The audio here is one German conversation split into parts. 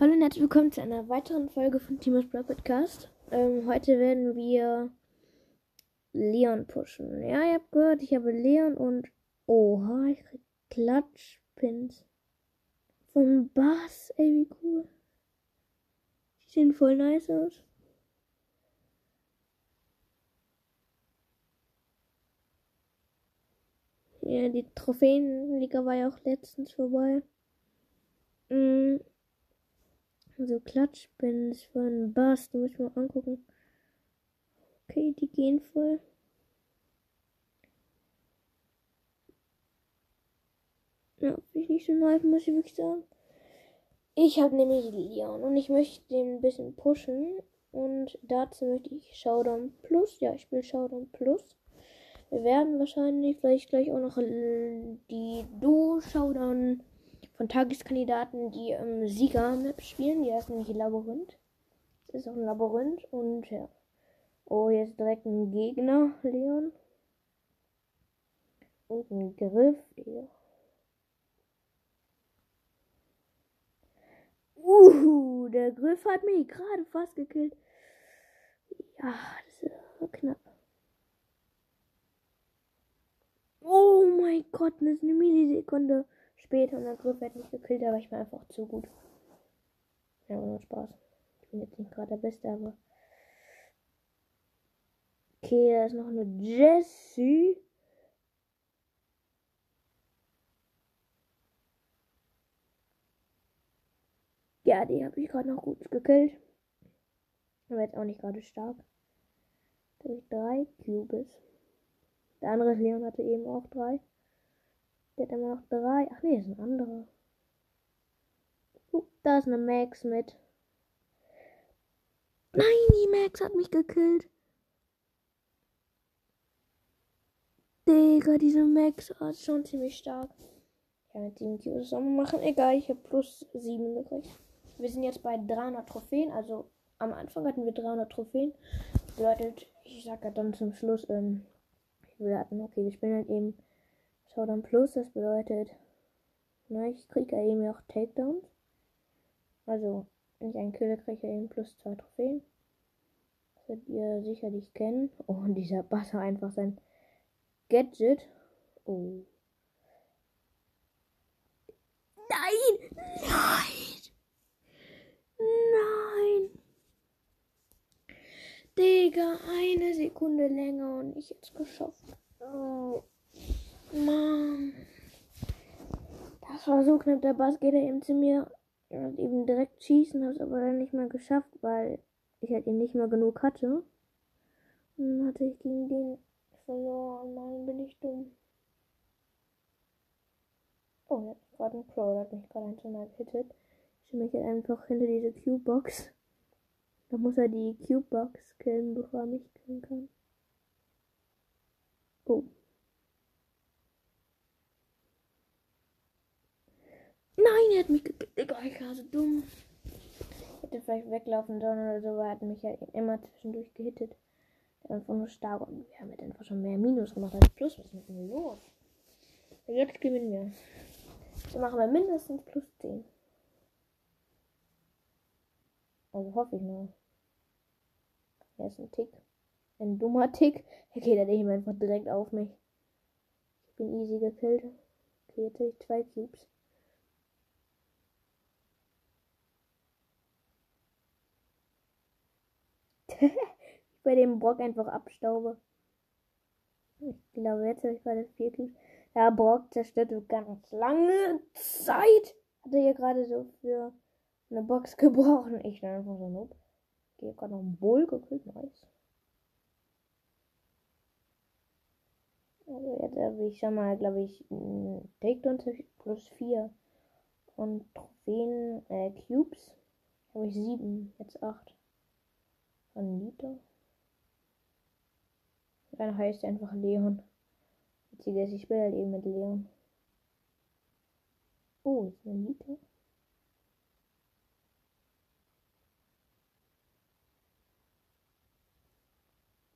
Hallo und herzlich willkommen zu einer weiteren Folge von Timus Brawl Podcast. Ähm, heute werden wir Leon pushen. Ja, ihr habt gehört, ich habe Leon und. Oha, ich krieg Klatschpins. Von Bass, ey, wie cool. Die sehen voll nice aus. Ja, die Trophäenliga war ja auch letztens vorbei. Mm. So Klatschpins von Bass, die muss ich mal angucken. Okay, die gehen voll. Ja, bin ich nicht so neu, muss ich wirklich sagen. Ich habe nämlich Leon und ich möchte den ein bisschen pushen. Und dazu möchte ich Showdown Plus. Ja, ich spiele Showdown Plus. Wir werden wahrscheinlich vielleicht gleich auch noch die Duo-Showdown von Tageskandidaten, die im ähm, Sieger-Map spielen. Die heißt nämlich Labyrinth. Das ist auch ein Labyrinth und ja. Oh, jetzt direkt ein Gegner, Leon. Und ein Griff, Digga. Uh, der Griff hat mich gerade fast gekillt. Ja, das ist knapp. Oh mein Gott, das ist eine Millisekunde später und der Griff hat mich gekillt, aber ich war einfach zu gut. Ja, nur Spaß. Ich bin jetzt nicht gerade der Beste, aber. Okay, da ist noch eine Jessie. Ja, die habe ich gerade noch gut gekillt. Aber jetzt auch nicht gerade stark. Da habe ich drei Cubes. Der andere Leon hatte eben auch drei. Der hat immer noch drei. Ach nee, ist ein anderer. Uh, da ist eine Max mit. Nein, die Max hat mich gekillt. Digga, diese Max ist schon ziemlich stark. Ich kann mit 7 Cubes machen. Egal, ich habe plus 7 gekriegt. Wir sind jetzt bei 300 Trophäen. Also am Anfang hatten wir 300 Trophäen. Das bedeutet, ich sage dann zum Schluss, ähm, wir hatten, okay, wir spielen halt eben Showdown Plus, das bedeutet, na, ich kriege ja eben auch Takedowns. Also, wenn ich einen Killer kriege, eben plus zwei Trophäen. Das werdet ihr sicherlich kennen. Oh, und dieser Buzzer einfach sein Gadget. Oh. Nein! Nein! Nein! Digga, eine Sekunde länger und ich jetzt geschafft. Oh. Mann. Das war so knapp. Der Bass geht eben zu mir und eben direkt schießen, habe es aber dann nicht mehr geschafft, weil ich halt eben nicht mehr genug hatte. Und dann hatte ich gegen den verloren. Mann, bin ich dumm. Oh, jetzt gerade ein Crow, der hat mich gerade ein, Mal gehittet. Ich stelle mich jetzt einfach hinter diese Cube-Box. Da muss er die Cube-Box killen, bevor er mich killen kann. Oh. Nein, er hat mich gekillt. Ich war so dumm. Ich hätte vielleicht weglaufen sollen oder so, aber er hat mich ja immer zwischendurch gehittet. Einfach nur stark und wir haben jetzt einfach schon mehr Minus gemacht als Plus. Was ist mit mir los? Jetzt gewinnen wir. Dann machen wir mindestens plus 10. Also hoffe ich mal. Er ist ein Tick. Ein dummer Tick. Er geht er eben einfach direkt auf mich. Ich bin easy gekillt. Okay, jetzt habe ich zwei Cubes. Bei dem Brock einfach abstaube. Ich glaube, jetzt habe ich gerade vier Cubes. Ja, Brock zerstörte ganz lange Zeit. Hat er hier gerade so für eine Box gebrochen. Ich dann einfach so, nope. Ich habe gerade noch einen Bull gekriegt. Nice. Also jetzt habe ich schon mal, glaube ich, Takedown plus 4. Und Trophäen, äh, Cubes. Habe ich 7, jetzt 8. Von Liter. Dann heißt er einfach Leon. Witziger ist, ich spiele halt eben mit Leon. Oh, ist eine Liter.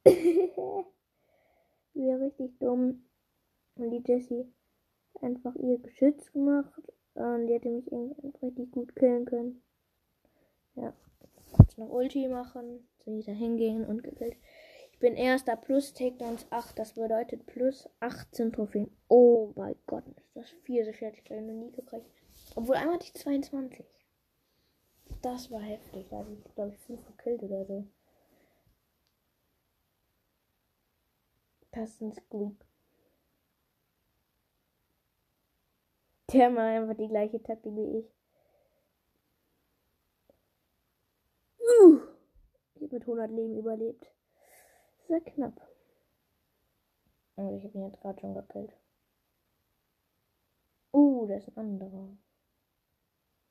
Wäre richtig dumm. Und die Jessie einfach ihr Geschütz gemacht. Und die hätte mich irgendwie richtig gut killen können. Ja. Kurz noch Ulti machen. So wieder hingehen und gekillt. Ich bin erster plus Takedowns 8. Das bedeutet plus 18 Trophäen. Oh mein Gott, ist das viel. So hatte ich gleich noch nie gekriegt. Obwohl einmal hatte ich 22. Das war heftig. Da habe ich, glaube ich, 5 gekillt oder so. Das ist ein. Der macht einfach die gleiche Taktik wie ich. Uh, ich habe mit 100 Leben überlebt. Sehr knapp. Und ich habe ihn jetzt gerade schon gekillt. Uh, das ist ein anderer.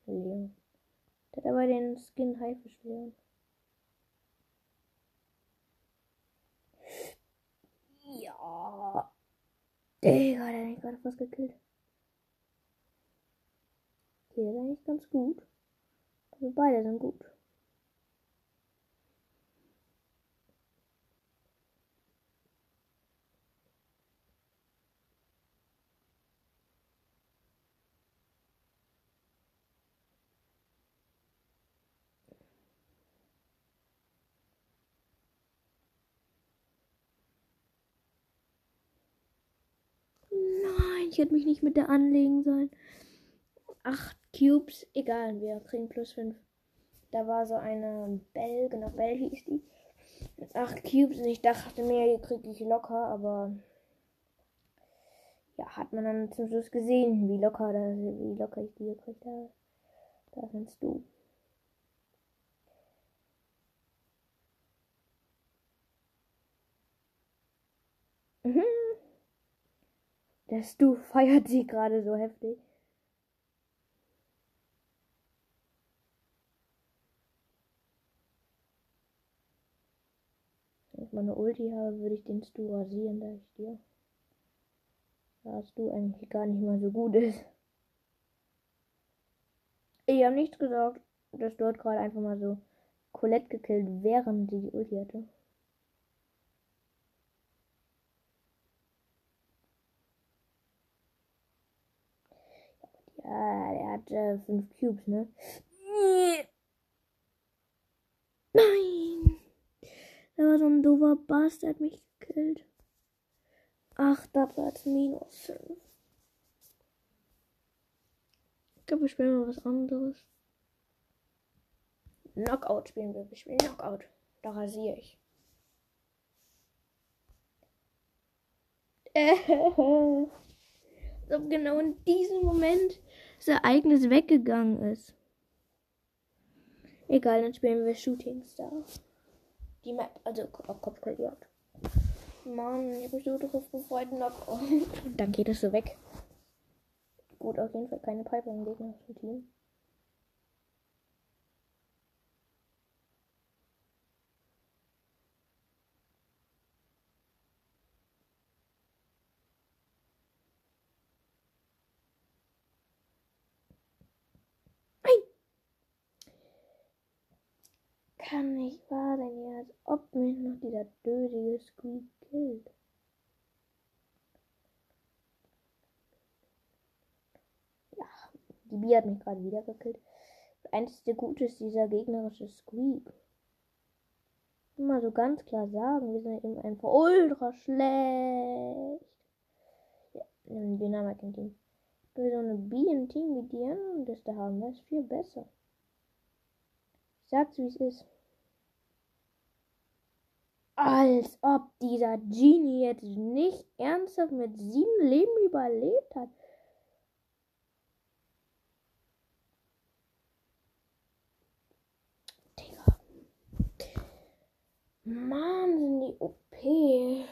Leon. Der hat aber den Skin Haifisch Leon. Ja. Digga, der hat mich gerade fast gekillt. Der ist eigentlich ganz gut. Also beide sind gut. Nein, ich hätte mich nicht mit der anlegen sollen. Acht Cubes, egal, wir kriegen plus fünf. Da war so eine Bell, genau, Bell hieß die. Mit acht Cubes und ich dachte mir, hier kriege ich locker, aber ja, hat man dann zum Schluss gesehen, wie locker, das, wie locker ich die gekriegt habe. Da sind du. Mhm. Der Stu feiert sie gerade so heftig. Wenn ich mal eine Ulti habe, würde ich den Stu rasieren, da ich dir. Da Stu eigentlich gar nicht mal so gut ist. Ich habe nichts gesagt, dass dort gerade einfach mal so Colette gekillt, während sie die Ulti hatte. Ja, der hat äh, fünf Cubes, ne? Nein! Da war so ein doofer Bass, der hat mich gekillt. Achter Platz, minus fünf. Ich glaube, wir spielen mal was anderes. Knockout spielen wir. Wir spielen Knockout. Da rasiere ich. Als ob genau in diesem Moment das Ereignis weggegangen ist. Egal, dann spielen wir Shooting Star. Die Map, also Kopfgeldjagd. Mann, ich mich so drauf gefreut. Und dann geht es so weg. Gut, auf jeden Fall keine Piper im gegnerischen Team. Kann nicht wahr sein, als ob mich noch dieser dödige Squeak killt. Ja, die Bi hat mich gerade wieder gekillt. Das einzige Gute ist dieser gegnerische Squeak. Mal so ganz klar sagen, wir sind eben einfach ultra schlecht. Ja, ein Dynamik im Team. Wenn wir so eine B im Team wie die anderen das da haben, das ist viel besser. Ich sag's wie es ist. Als ob dieser Genie jetzt nicht ernsthaft mit sieben Leben überlebt hat. Digga. Mann, sind die OP.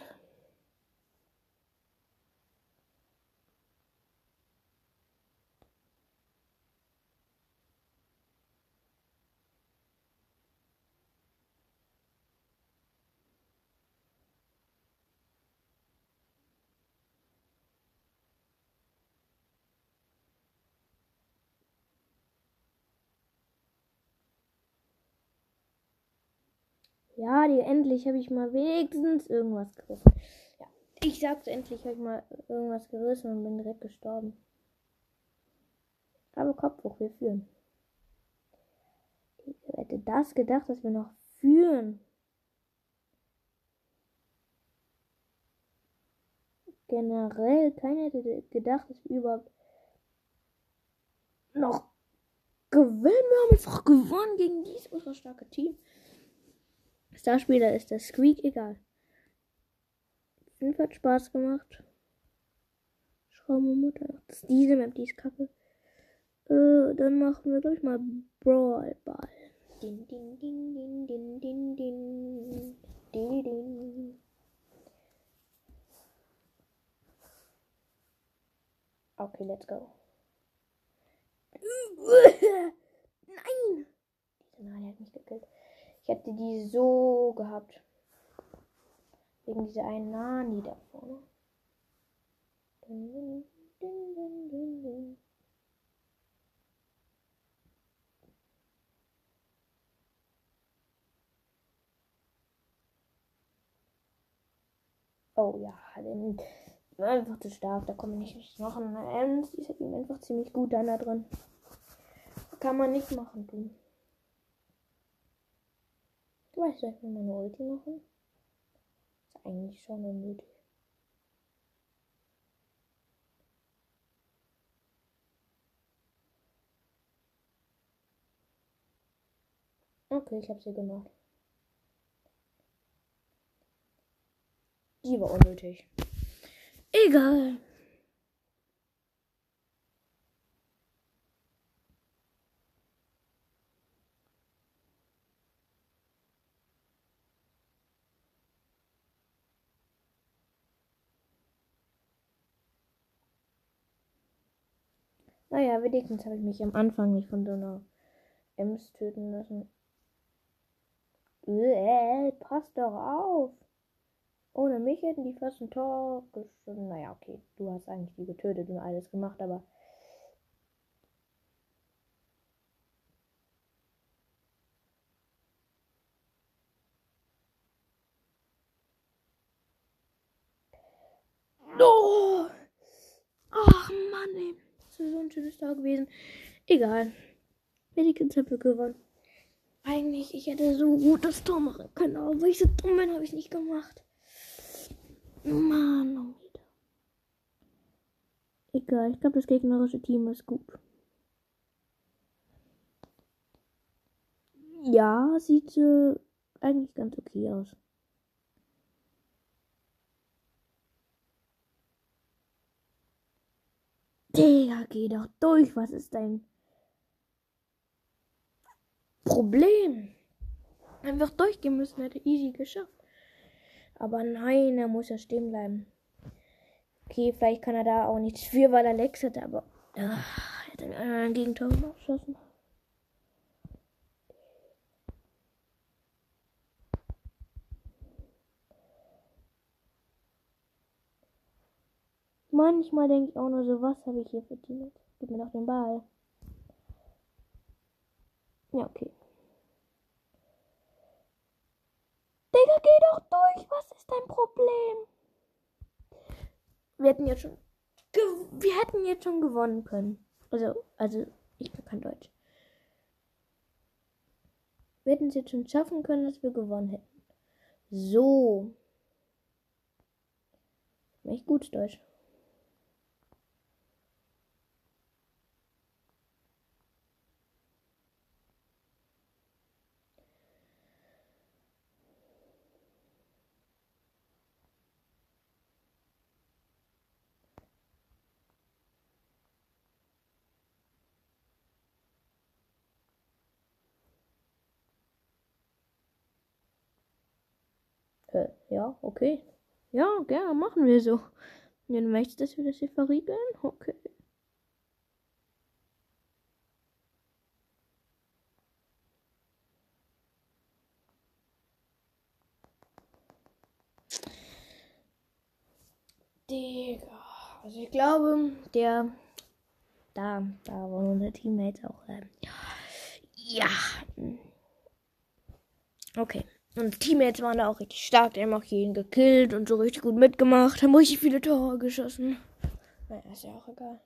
Ja, die, endlich habe ich mal wenigstens irgendwas gerissen. Ja, ich sag's endlich, habe ich mal irgendwas gerissen und bin direkt gestorben. Aber Kopf hoch, wir führen. Wer hätte das gedacht, dass wir noch führen? Generell, keiner hätte gedacht, dass wir überhaupt noch gewinnen. Wir haben einfach gewonnen gegen dieses ultra starke Team. Starspieler ist der Squeak egal. Fünf hat Spaß gemacht. Mutter noch. Das ist diese Map, die ist kacke. Äh, dann machen wir gleich mal Brawl Ball. Din, din, din, din, din, din, din. Din, din. Okay, let's go. Nein! Diese Nani hat mich gekillt. Ich hätte die so gehabt. Wegen dieser einen Nani da vorne. Dun, dun, dun, Oh ja, den einfach zu stark, da komme ich nicht machen. Ems, die ist halt einfach ziemlich gut da drin. Kann man nicht machen, du. Du weißt, soll ich mir meine Ulti machen? Ist eigentlich schon unnötig. Okay, ich habe sie gemacht. Die war unnötig. Egal. Naja, wenigstens habe ich mich am Anfang nicht von so einer Ems töten lassen. Äh, passt doch auf. Ohne mich hätten die fast ein Tor geschossen. Naja, okay, du hast eigentlich die getötet und alles gemacht, aber. Oh! Ach Mann, ey. Das ist so ein schönes Tag gewesen. Egal. Wir gewonnen. Eigentlich, ich hätte so gut das Tor machen können, aber weil ich so dumm bin, habe ich nicht gemacht. Mann, oh Egal, ich glaube, das gegnerische Team ist gut. Ja, sieht äh, eigentlich ganz okay aus. Digga, geh doch durch. Was ist dein Problem? Einfach durchgehen müssen, hätte easy geschafft. Aber nein, er muss ja stehen bleiben. Okay, vielleicht kann er da auch nichts für, weil er Lex hat, aber ach, er hat mir ein Gegentor geschossen. Manchmal denke ich auch nur so, was habe ich hier verdient? Gib mir doch den Ball. Ja, okay. Digga, geh doch durch. Was ist dein Problem? Wir hätten jetzt schon. Wir hätten jetzt schon gewonnen können. Also, also, ich kann Deutsch. Wir hätten es jetzt schon schaffen können, dass wir gewonnen hätten. So. Echt gut Deutsch. Äh, ja, okay. Ja, gerne, machen wir so. Ja, du möchtest, dass wir das hier verriegeln? Okay. Digga. Also ich glaube, der da, da waren unsere Teammates auch. Ähm, ja. Okay. Und Teammates waren da auch richtig stark. Die haben auch jeden gekillt und so richtig gut mitgemacht. Haben richtig viele Tore geschossen. Naja, ist ja auch egal.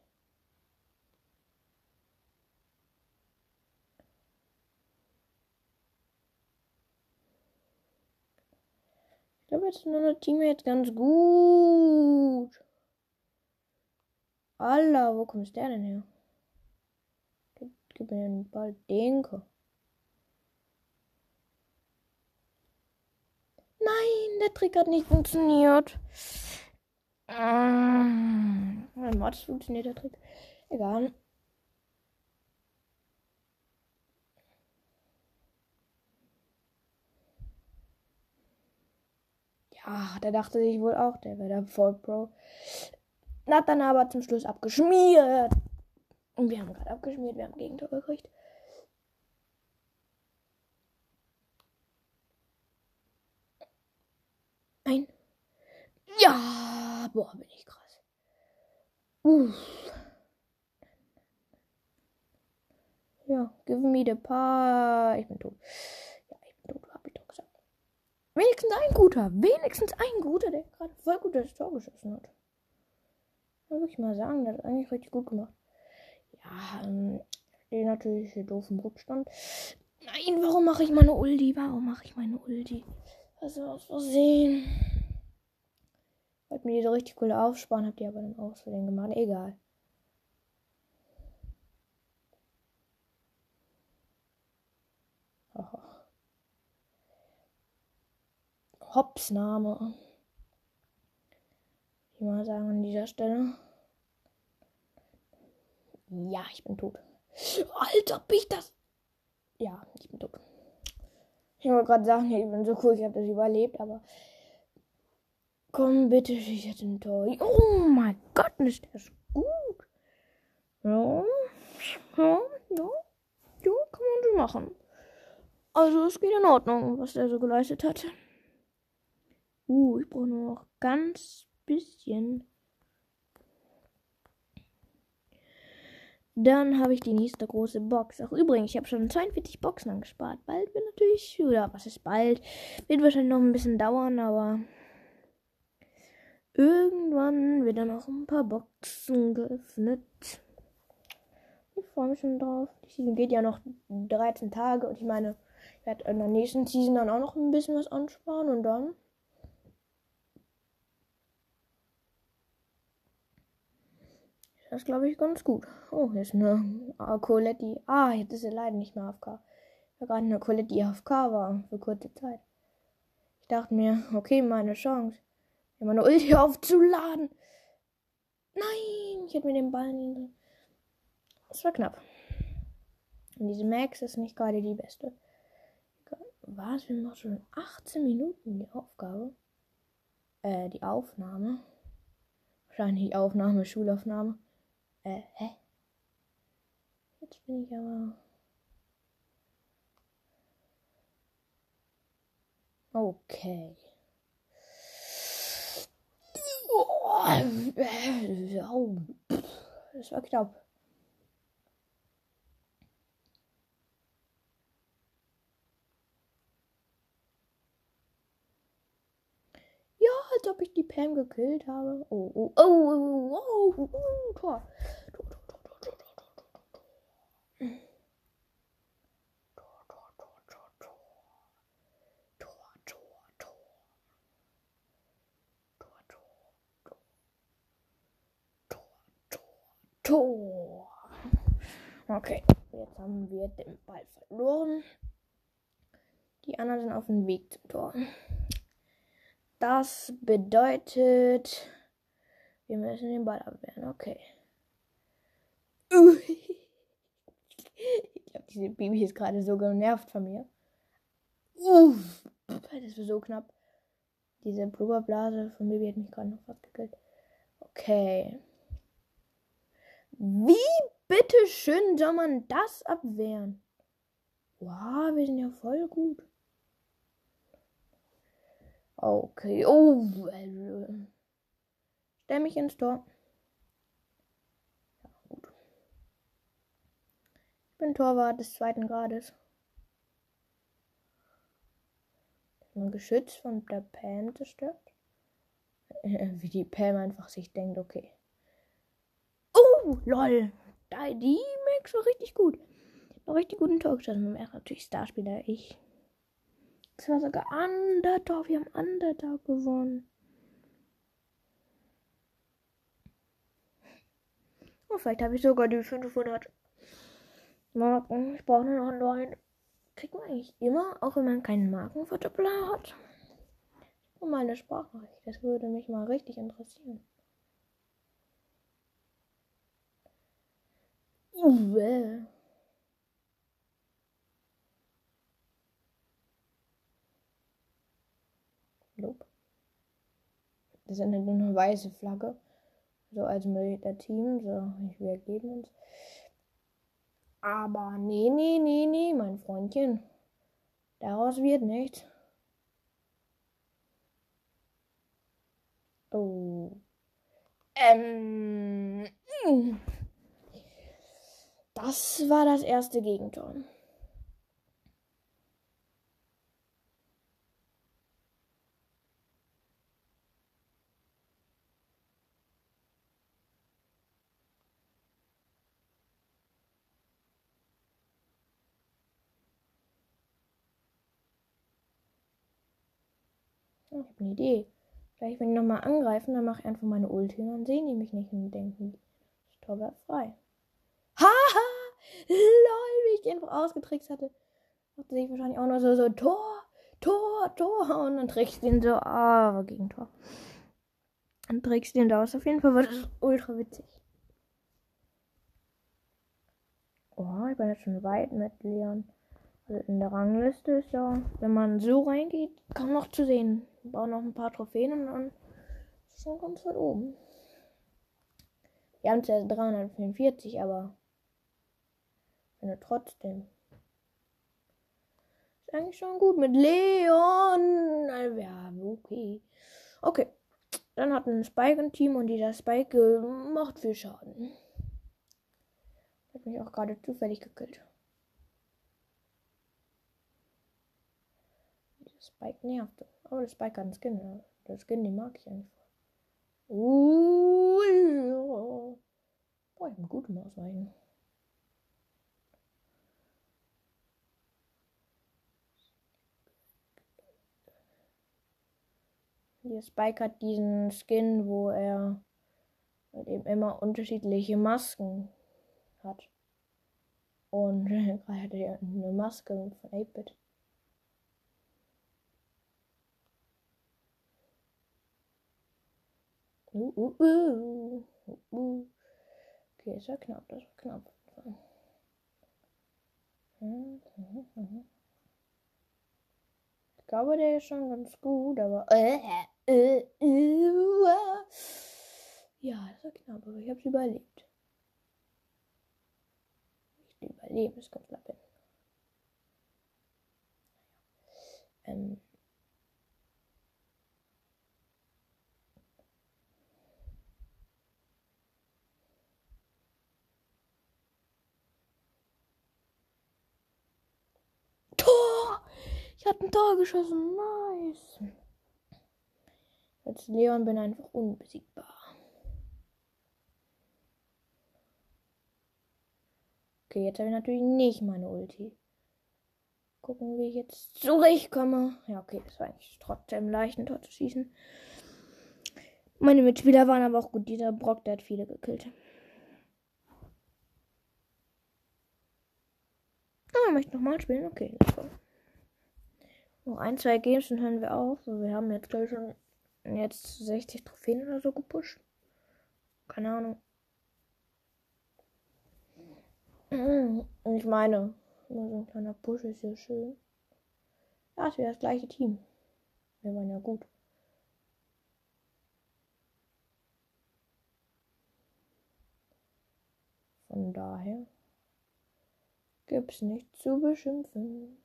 Ich glaube, jetzt sind unsere Teammates ganz gut. Allah, wo kommt der denn her? Gib, gib mir den Ball, den Denke. Nein, der Trick hat nicht funktioniert. Ähm, Mods funktioniert der Trick. Egal. Ja, der dachte sich wohl auch, der wäre der Voll Pro. Hat dann aber zum Schluss abgeschmiert. Und wir haben gerade abgeschmiert, wir haben Gegentor gekriegt. Nein. Ja, boah, bin ich krass. Uff. Ja, give me the pie. Ich bin tot. Ja, ich bin tot, hab ich doch gesagt. Wenigstens ein guter. Wenigstens ein guter, der gerade voll gut das Tor geschossen hat. Muss ich mal sagen, der hat eigentlich richtig gut gemacht. Ja, ähm, stehe natürlich hier doof im Rückstand. Nein, warum mache ich meine Ulti? Warum mache ich meine Ulti? Also aus Versehen. Wollte mir die so richtig cool aufsparen, habt ihr aber dann aus Versehen gemacht. Egal. Hopsname. Ich mal sagen an dieser Stelle. Ja, ich bin tot. Alter, bin ich das? Ja, ich bin tot. Ich wollte gerade sagen, ich bin so cool, ich habe das überlebt, aber. Komm bitte, schieß jetzt ein Tor. Oh mein Gott, ist das gut. Ja, ja, ja, ja, kann man so machen. Also, es geht in Ordnung, was der so geleistet hat. Uh, ich brauche nur noch ganz bisschen. Dann habe ich die nächste große Box. Ach übrigens, ich habe schon 42 Boxen angespart. Bald wird natürlich, oder was ist bald? Wird wahrscheinlich noch ein bisschen dauern, aber irgendwann wird dann auch ein paar Boxen geöffnet. Ich freue mich schon drauf. Die Season geht ja noch 13 Tage und ich meine, ich werde in der nächsten Season dann auch noch ein bisschen was ansparen und dann Das glaube ich ganz gut. Oh, hier ist eine uh, Colette. Ah, jetzt ist sie leider nicht mehr AFK. Ich war gerade eine Colette, die AFK war für kurze Zeit. Ich dachte mir, okay, meine Chance, mir meine Ulti aufzuladen. Nein, ich hätte mir den Ball nicht. Das war knapp. Und diese Max ist nicht gerade die beste. Was? Wir machen schon 18 Minuten die Aufgabe. Äh, die Aufnahme. Wahrscheinlich Aufnahme, Schulaufnahme. Äh, hä? Jetzt bin ich aber. Okay. Das war knapp. als ob ich die Pam gekillt habe. Oh, oh, oh, oh, oh, oh, oh Tor. Tor, Tor, Tor, Tor, Tor, Tor, Tor, Tor, Tor. Tor, Tor, Tor, Tor, Tor. Tor, Tor, Tor. Tor, Tor, Tor. Tor, Tor. Okay, jetzt haben wir den Ball verloren. Die anderen sind auf dem Weg zum Tor. Das bedeutet, wir müssen den Ball abwehren. Okay. Ich glaube, diese Baby ist gerade so genervt von mir. Uff. Das war so knapp. Diese Blubberblase von Baby hat mich gerade noch fast gekillt. Okay. Wie bitteschön soll man das abwehren? Wow, wir sind ja voll gut. Okay. Oh. Stell mich ins Tor. Gut. Ich bin Torwart des zweiten Grades. Ein Geschütz von der Pam zerstört. Wie die Pam einfach sich denkt, okay. Oh, lol. Die Max war richtig gut. Noch richtig guten geschossen. Er ist natürlich Starspieler. Ich Das war sogar Underdog. Wir haben Underdog gewonnen. Oh, vielleicht habe ich sogar die 500 Marken. Ich brauche nur noch neun. Kriegt man eigentlich immer, auch wenn man keinen Markenverdoppler hat? Und meine Sprachnachricht. Das würde mich mal richtig interessieren. Uwe. Nope. Das ist eine, eine weiße Flagge. So als Militär-Team. So, wir geben uns. Aber nee, nee, nee, nee, mein Freundchen. Daraus wird nichts. Oh. Ähm. Das war das erste Gegentor. Ich habe eine Idee. Vielleicht, wenn die nochmal angreifen, dann mache ich einfach meine Ulti und dann sehen die mich nicht und denken, das Tor frei. Lol, wie ich den ausgetrickst hatte. Dachte sich wahrscheinlich auch nur so, so, Tor, Tor, Tor. Und dann trägst du den so, ah, Gegentor. Dann trägst du den da aus. Auf jeden Fall war das ultra witzig. Oh, ich bin jetzt schon weit mit Leon. Also in der Rangliste ist ja, wenn man so reingeht, kaum noch zu sehen. Ich baue noch ein paar Trophäen und dann ist schon ganz weit oben. Wir haben zwar 344, aber finde trotzdem. Ist eigentlich schon gut mit Leon. Ja, okay. Okay. Dann hat ein Spike ein Team und dieser Spike macht viel Schaden. Hat mich auch gerade zufällig gekillt. Dieser Spike nervt. Aber der Spike hat einen Skin. Der Skin, den mag ich eigentlich. Uh, ja. Boah, ich bin gut im Ausweichen. Hier Spike hat diesen Skin, wo er eben immer unterschiedliche Masken hat. Und gerade hat er eine Maske von 8-Bit. Uh, uh, uh, uh, uh. Okay, ist ja knapp, das war knapp. Ich glaube, der ist schon ganz gut, aber. Ja, das war knapp, aber ich habe es überlebt. Ich überleben ist ganz knapp. Ähm. Tor! Ich hatte ein Tor geschossen. Nice. Als Leon bin einfach unbesiegbar. Okay, jetzt habe ich natürlich nicht meine Ulti. Gucken, wie ich jetzt zurechtkomme. Ja, okay, das war eigentlich trotzdem leicht, ein Tor zu schießen. Meine Mitspieler waren aber auch gut. Dieser Brock, der hat viele gekillt. Ah, möchte nochmal spielen? Okay, let's go. Noch ein, zwei Games und hören wir auf. Wir haben jetzt, glaube ich, schon jetzt 60 Trophäen oder so gepusht. Keine Ahnung. Und ich meine, nur so ein kleiner Push ist ja schön. Ja, es wäre das gleiche Team. Wir waren ja gut. Von daher gibt's nichts zu beschimpfen.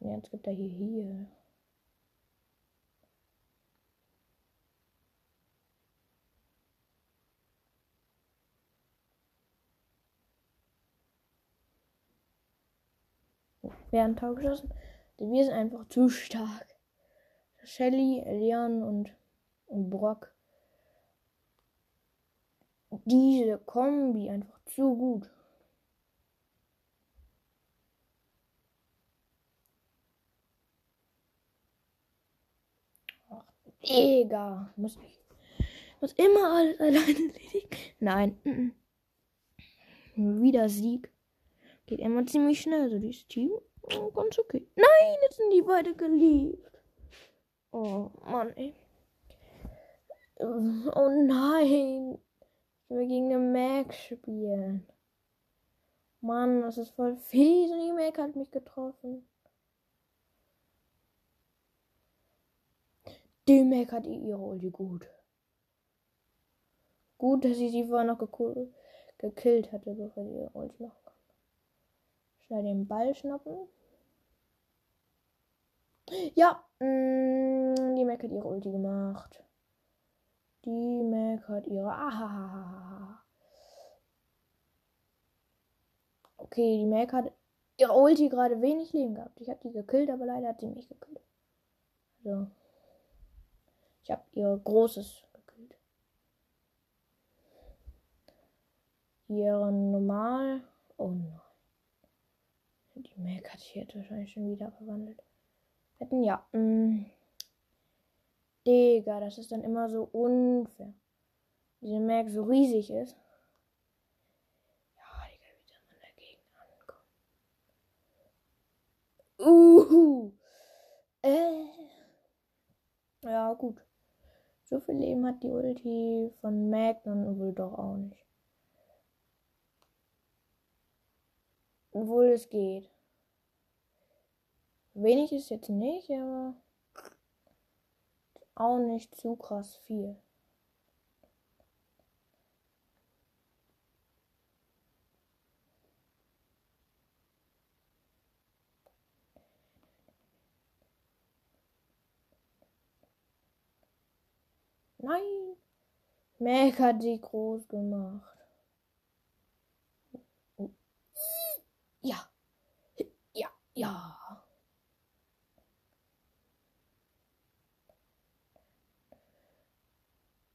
Und jetzt gibt er hier hier. Werden Tor geschossen. Wir sind einfach zu stark. Shelly, Leon und, und Brock. Diese Kombi einfach zu gut. Egal. Muss ich. Muss immer alles alleine erledigen. Nein. Wieder Sieg. Geht immer ziemlich schnell, so dieses Team. Oh, ganz okay. Nein, jetzt sind die beide geliebt. Oh, Mann, ey. Oh nein. Wir gegen eine Mac spielen. Mann, das ist voll fies und die Mac hat mich getroffen. Die Mac hat ihre Ulti gut. Gut, dass ich sie vorher noch gekillt hatte, bevor die ihre Ulti machen kann. Schnell den Ball schnappen. Ja, mh, mm, die Mac hat ihre Ulti gemacht. Die Mac hat ihre. Ahahaha. Okay, die Mac hat ihre Ulti gerade wenig Leben gehabt. Ich habe die gekillt, aber leider hat sie mich gekillt. So. Ich habe ihr großes gekillt. Ihre normal. Oh nein. Die Mac hat sich jetzt wahrscheinlich schon wieder verwandelt. Hätten ja. Mm. Digga, das ist dann immer so unfair. Diese Mac so riesig ist. Ja, Digga, wie soll man dagegen ankommen? Uhu. Äh. Ja, gut. So viel Leben hat die Ulti von Mac wohl doch auch nicht. Obwohl es geht. Wenig ist jetzt nicht, aber auch nicht zu krass viel. Nein! Mac hat sie groß gemacht. Ja. Ja, ja.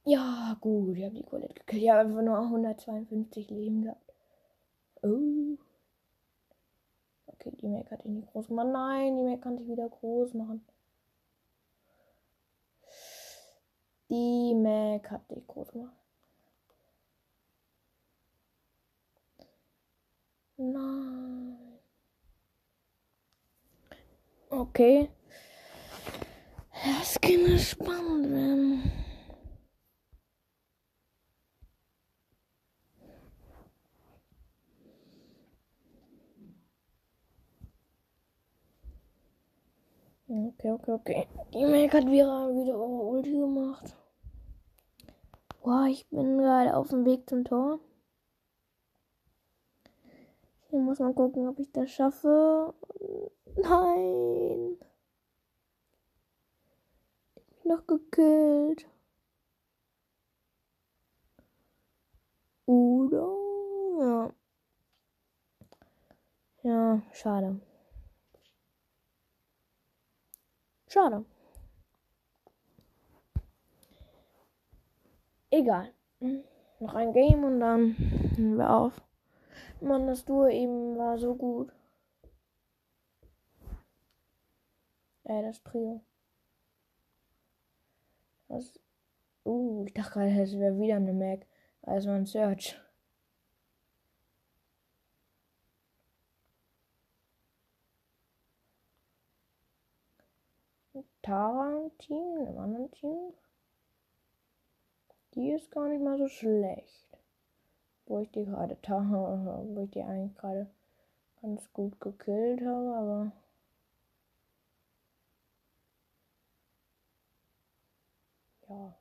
Ja, gut, ich habe die Colette gekillt. Ich habe einfach nur 152 Leben gehabt. Oh. Okay, die Mac hat ihn nicht groß gemacht. Nein, die Mac kann sich wieder groß machen. Die Mac hat dich groß gemacht. Nein. Okay. Das kann spannend werden. Okay, okay, okay. Die Mac hat wieder, wieder Ulti gemacht. Boah, ich bin gerade auf dem Weg zum Tor. Hier muss man gucken, ob ich das schaffe. Nein. Ich bin noch gekillt. Oder? Ja. Ja, schade. Schade. Egal. Noch ein Game und dann hören wir auf. Mann, das Duo eben war so gut. Äh, das Trio. Das. Uh, ich dachte gerade, es wäre wieder eine Mac. Also ein Search. Tara im Team, im anderen Team. Die ist gar nicht mal so schlecht. Wo ich die gerade Tara, wo ich die eigentlich gerade ganz gut gekillt habe, aber. Ja.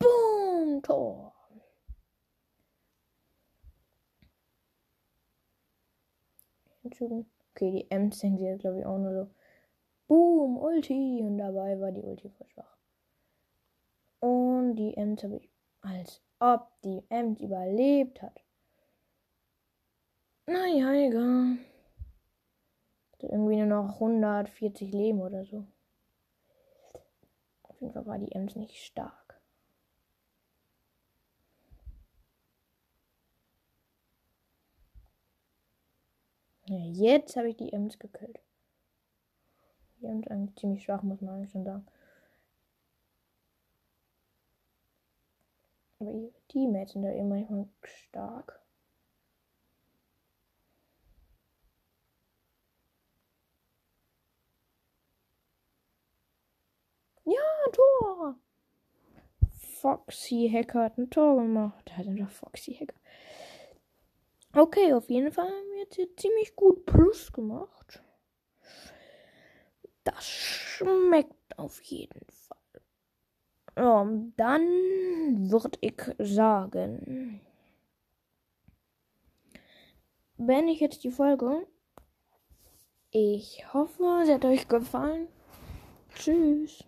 Boom, Tor. Okay, die Ems denkt jetzt, glaube ich, auch nur so. Boom, Ulti. Und dabei war die Ulti voll schwach. Und die Ems habe ich, als ob die Ems überlebt hat. Naja, egal. Irgendwie nur noch 140 Leben oder so. Auf jeden Fall war die Ems nicht stark. Jetzt habe ich die Ems gekillt. Sind eigentlich ziemlich schwach, muss man eigentlich schon sagen. Aber ihre Teammates da eben manchmal stark. Ja, Tor! Foxy Hacker hat ein Tor gemacht. Hat einfach Foxy Hacker. Okay, auf jeden Fall haben wir jetzt hier ziemlich gut Plus gemacht. Das schmeckt auf jeden Fall. Ja, dann würde ich sagen, wenn ich jetzt die Folge, ich hoffe, sie hat euch gefallen. Tschüss.